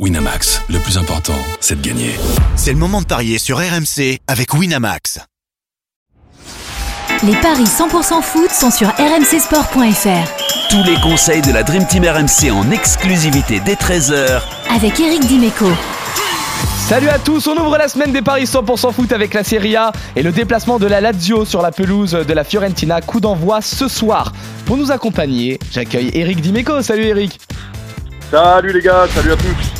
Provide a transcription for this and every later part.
Winamax, le plus important, c'est de gagner. C'est le moment de parier sur RMC avec Winamax. Les paris 100% foot sont sur rmcsport.fr. Tous les conseils de la Dream Team RMC en exclusivité dès 13h Avec Eric Dimeco. Salut à tous, on ouvre la semaine des paris 100% foot avec la Serie A et le déplacement de la Lazio sur la pelouse de la Fiorentina. Coup d'envoi ce soir. Pour nous accompagner, j'accueille Eric Dimeco. Salut Eric. Salut les gars, salut à tous.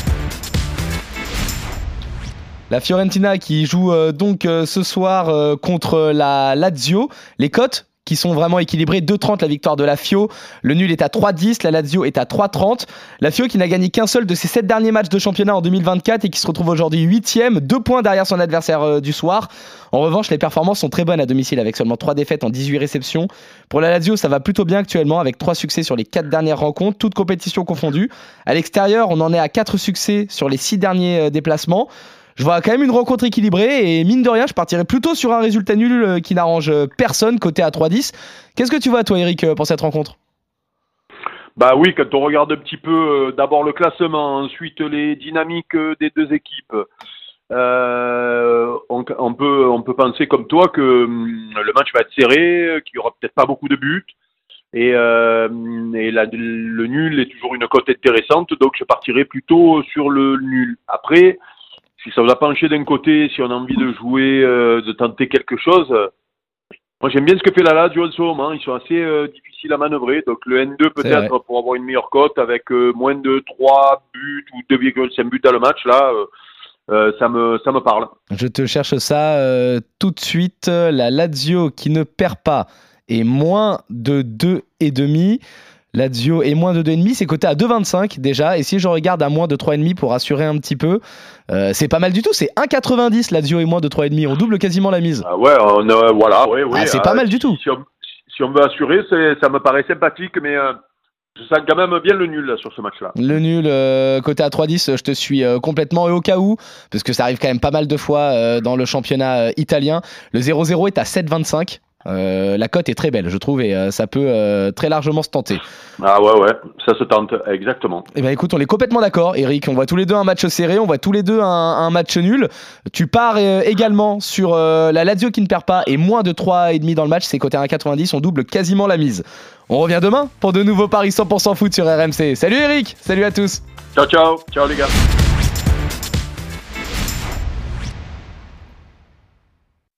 La Fiorentina qui joue euh, donc euh, ce soir euh, contre la Lazio. Les cotes qui sont vraiment équilibrées. 2,30 la victoire de la Fio. Le nul est à 3,10. La Lazio est à 3,30. La Fio qui n'a gagné qu'un seul de ses 7 derniers matchs de championnat en 2024 et qui se retrouve aujourd'hui 8ème. 2 points derrière son adversaire du soir. En revanche, les performances sont très bonnes à domicile avec seulement 3 défaites en 18 réceptions. Pour la Lazio, ça va plutôt bien actuellement avec 3 succès sur les 4 dernières rencontres, toutes compétitions confondues. À l'extérieur, on en est à 4 succès sur les 6 derniers déplacements je vois quand même une rencontre équilibrée et mine de rien, je partirais plutôt sur un résultat nul euh, qui n'arrange euh, personne côté à 3-10. Qu'est-ce que tu vois, toi, Eric, euh, pour cette rencontre? Bah oui, quand on regarde un petit peu d'abord le classement, ensuite les dynamiques des deux équipes, on, peut, penser comme toi que hum, le match va être serré, qu'il n'y aura peut-être pas beaucoup de buts. Et, et le nul est toujours une cote intéressante, donc je partirais plutôt sur le nul. Après, si ça vous a penché d'un côté, si on a envie de jouer, euh, de tenter quelque chose, moi j'aime bien ce que fait la Lazio en ce moment. Ils sont assez euh, difficiles à manœuvrer. Donc le N2 peut-être pour avoir une meilleure cote avec euh, moins de 3 buts ou 2,5 buts dans le match, là, ça, me, ça me parle. Je te cherche ça tout de suite. La Lazio qui ne perd pas et moins de 2,5. Lazio est moins de 2,5, c'est coté à 2,25 déjà. Et si je regarde à moins de 3,5 pour assurer un petit peu, euh, c'est pas mal du tout. C'est 1,90 Lazio est moins de 3,5. On double quasiment la mise. Ah ouais, voilà, ouais, ouais, ah, c'est pas euh, mal du tout. Si on, veut assurer, ça me paraît sympathique, mais euh, je sens quand même bien le nul sur ce match-là. Le nul, côté à 3,10, je te suis complètement. Et au cas où, parce que ça arrive quand même pas mal de fois dans le championnat italien, le 0-0 est à 7,25. Euh, la cote est très belle, je trouve, et euh, ça peut euh, très largement se tenter. Ah ouais, ouais, ça se tente, exactement. Eh ben écoute, on est complètement d'accord, Eric. On voit tous les deux un match serré, on voit tous les deux un, match nul. Tu pars également sur la Lazio qui ne perd pas et moins de 3,5 dans le match, c'est côté 1,90, on double quasiment la mise. On revient demain pour de nouveaux paris 100% foot sur RMC. Salut Eric, salut à tous. Ciao, ciao, ciao les gars.